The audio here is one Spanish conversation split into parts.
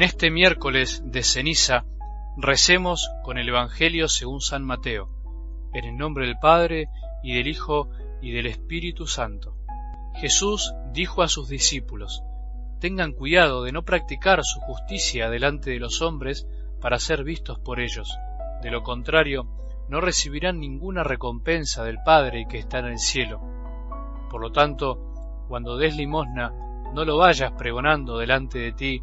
En este miércoles de ceniza recemos con el Evangelio según San Mateo, en el nombre del Padre y del Hijo y del Espíritu Santo. Jesús dijo a sus discípulos, tengan cuidado de no practicar su justicia delante de los hombres para ser vistos por ellos. De lo contrario, no recibirán ninguna recompensa del Padre que está en el cielo. Por lo tanto, cuando des limosna, no lo vayas pregonando delante de ti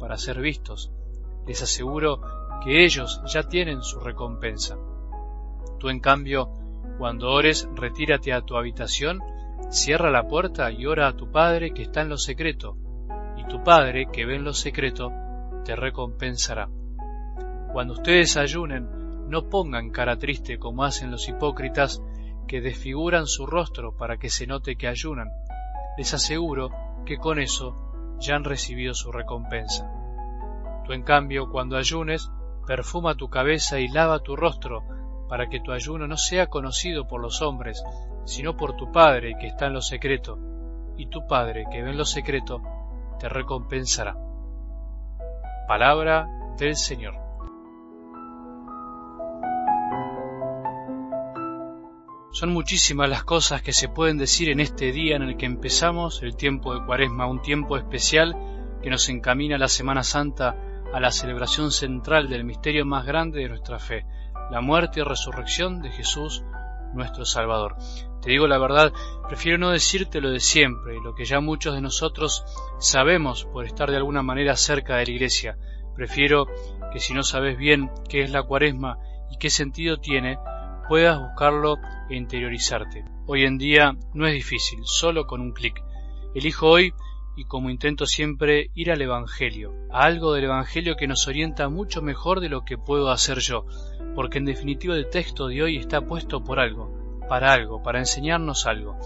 para ser vistos. Les aseguro que ellos ya tienen su recompensa. Tú, en cambio, cuando ores, retírate a tu habitación, cierra la puerta y ora a tu Padre que está en lo secreto, y tu Padre que ve en lo secreto te recompensará. Cuando ustedes ayunen, no pongan cara triste como hacen los hipócritas que desfiguran su rostro para que se note que ayunan. Les aseguro que con eso ya han recibido su recompensa. Tú en cambio, cuando ayunes, perfuma tu cabeza y lava tu rostro, para que tu ayuno no sea conocido por los hombres, sino por tu Padre que está en lo secreto, y tu Padre que ve en lo secreto te recompensará. Palabra del Señor. Son muchísimas las cosas que se pueden decir en este día en el que empezamos el tiempo de Cuaresma, un tiempo especial que nos encamina a la Semana Santa, a la celebración central del misterio más grande de nuestra fe, la muerte y resurrección de Jesús nuestro Salvador. Te digo la verdad, prefiero no decirte lo de siempre, lo que ya muchos de nosotros sabemos por estar de alguna manera cerca de la Iglesia. Prefiero que si no sabes bien qué es la cuaresma y qué sentido tiene, puedas buscarlo e interiorizarte. Hoy en día no es difícil, solo con un clic. Elijo hoy, y como intento siempre, ir al Evangelio, a algo del Evangelio que nos orienta mucho mejor de lo que puedo hacer yo, porque en definitiva el texto de hoy está puesto por algo, para algo, para enseñarnos algo.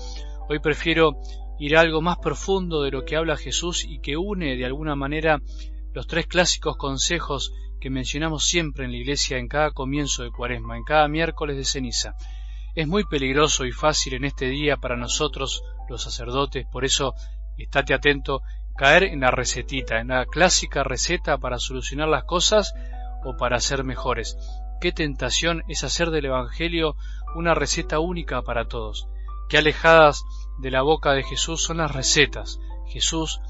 Hoy prefiero ir a algo más profundo de lo que habla Jesús y que une de alguna manera los tres clásicos consejos que mencionamos siempre en la iglesia en cada comienzo de cuaresma, en cada miércoles de ceniza. Es muy peligroso y fácil en este día para nosotros, los sacerdotes, por eso estate atento, caer en la recetita, en la clásica receta para solucionar las cosas o para ser mejores. Qué tentación es hacer del Evangelio una receta única para todos. Qué alejadas de la boca de Jesús son las recetas. Jesús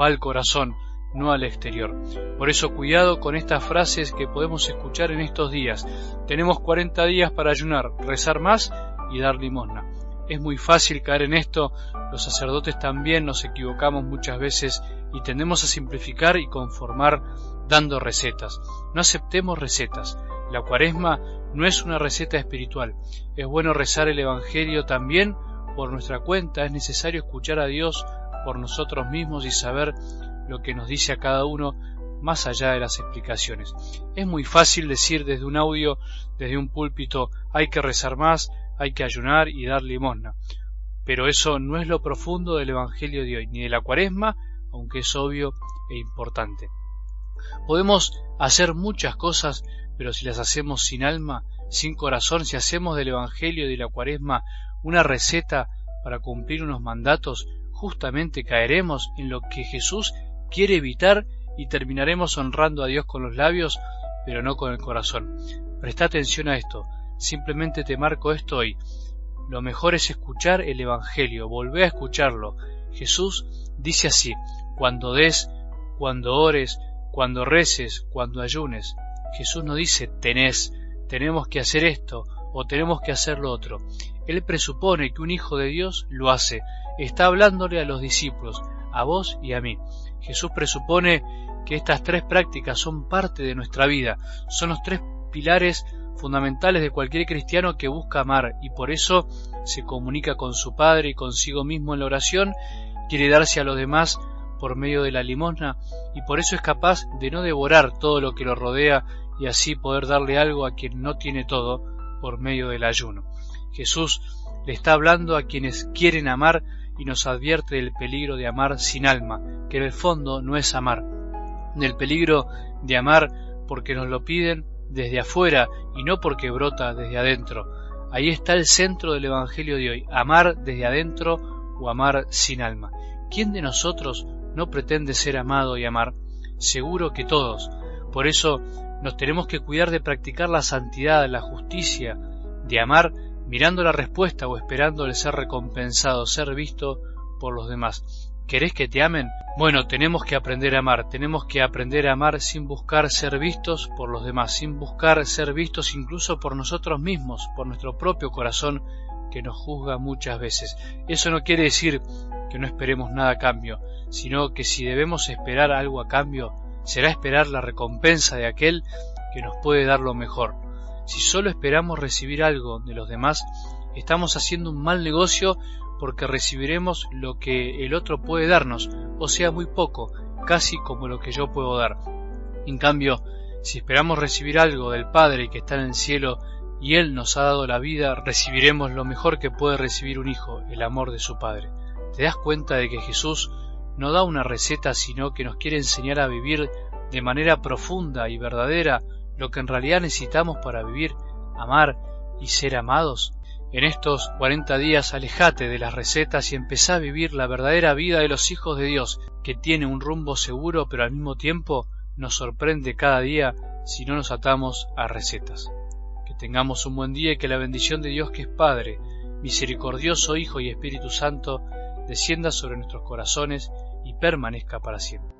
va al corazón, no al exterior. Por eso cuidado con estas frases que podemos escuchar en estos días. Tenemos 40 días para ayunar, rezar más y dar limosna. Es muy fácil caer en esto, los sacerdotes también nos equivocamos muchas veces y tendemos a simplificar y conformar dando recetas. No aceptemos recetas. La cuaresma no es una receta espiritual. Es bueno rezar el Evangelio también por nuestra cuenta. Es necesario escuchar a Dios por nosotros mismos y saber lo que nos dice a cada uno más allá de las explicaciones. Es muy fácil decir desde un audio, desde un púlpito, hay que rezar más, hay que ayunar y dar limosna. Pero eso no es lo profundo del Evangelio de hoy, ni de la cuaresma, aunque es obvio e importante. Podemos hacer muchas cosas, pero si las hacemos sin alma, sin corazón, si hacemos del Evangelio y de la cuaresma una receta para cumplir unos mandatos, justamente caeremos en lo que Jesús quiere evitar y terminaremos honrando a Dios con los labios, pero no con el corazón. Presta atención a esto, simplemente te marco esto hoy. Lo mejor es escuchar el Evangelio, volver a escucharlo. Jesús dice así, cuando des, cuando ores, cuando reces, cuando ayunes. Jesús no dice tenés, tenemos que hacer esto o tenemos que hacer lo otro. Él presupone que un hijo de Dios lo hace. Está hablándole a los discípulos, a vos y a mí. Jesús presupone que estas tres prácticas son parte de nuestra vida, son los tres pilares fundamentales de cualquier cristiano que busca amar y por eso se comunica con su Padre y consigo mismo en la oración, quiere darse a los demás por medio de la limosna y por eso es capaz de no devorar todo lo que lo rodea y así poder darle algo a quien no tiene todo por medio del ayuno. Jesús le está hablando a quienes quieren amar y nos advierte del peligro de amar sin alma, que en el fondo no es amar, del peligro de amar porque nos lo piden desde afuera y no porque brota desde adentro. Ahí está el centro del Evangelio de hoy, amar desde adentro o amar sin alma. ¿Quién de nosotros no pretende ser amado y amar? Seguro que todos. Por eso nos tenemos que cuidar de practicar la santidad, la justicia, de amar mirando la respuesta o esperando ser recompensado, ser visto por los demás. ¿Querés que te amen? Bueno, tenemos que aprender a amar, tenemos que aprender a amar sin buscar ser vistos por los demás, sin buscar ser vistos incluso por nosotros mismos, por nuestro propio corazón que nos juzga muchas veces. Eso no quiere decir que no esperemos nada a cambio, sino que si debemos esperar algo a cambio, será esperar la recompensa de aquel que nos puede dar lo mejor. Si solo esperamos recibir algo de los demás, estamos haciendo un mal negocio porque recibiremos lo que el otro puede darnos, o sea, muy poco, casi como lo que yo puedo dar. En cambio, si esperamos recibir algo del Padre que está en el cielo y Él nos ha dado la vida, recibiremos lo mejor que puede recibir un hijo, el amor de su Padre. ¿Te das cuenta de que Jesús no da una receta, sino que nos quiere enseñar a vivir de manera profunda y verdadera lo que en realidad necesitamos para vivir, amar y ser amados? En estos cuarenta días alejate de las recetas y empezá a vivir la verdadera vida de los hijos de Dios, que tiene un rumbo seguro pero al mismo tiempo nos sorprende cada día si no nos atamos a recetas. Que tengamos un buen día y que la bendición de Dios que es Padre, misericordioso Hijo y Espíritu Santo descienda sobre nuestros corazones y permanezca para siempre.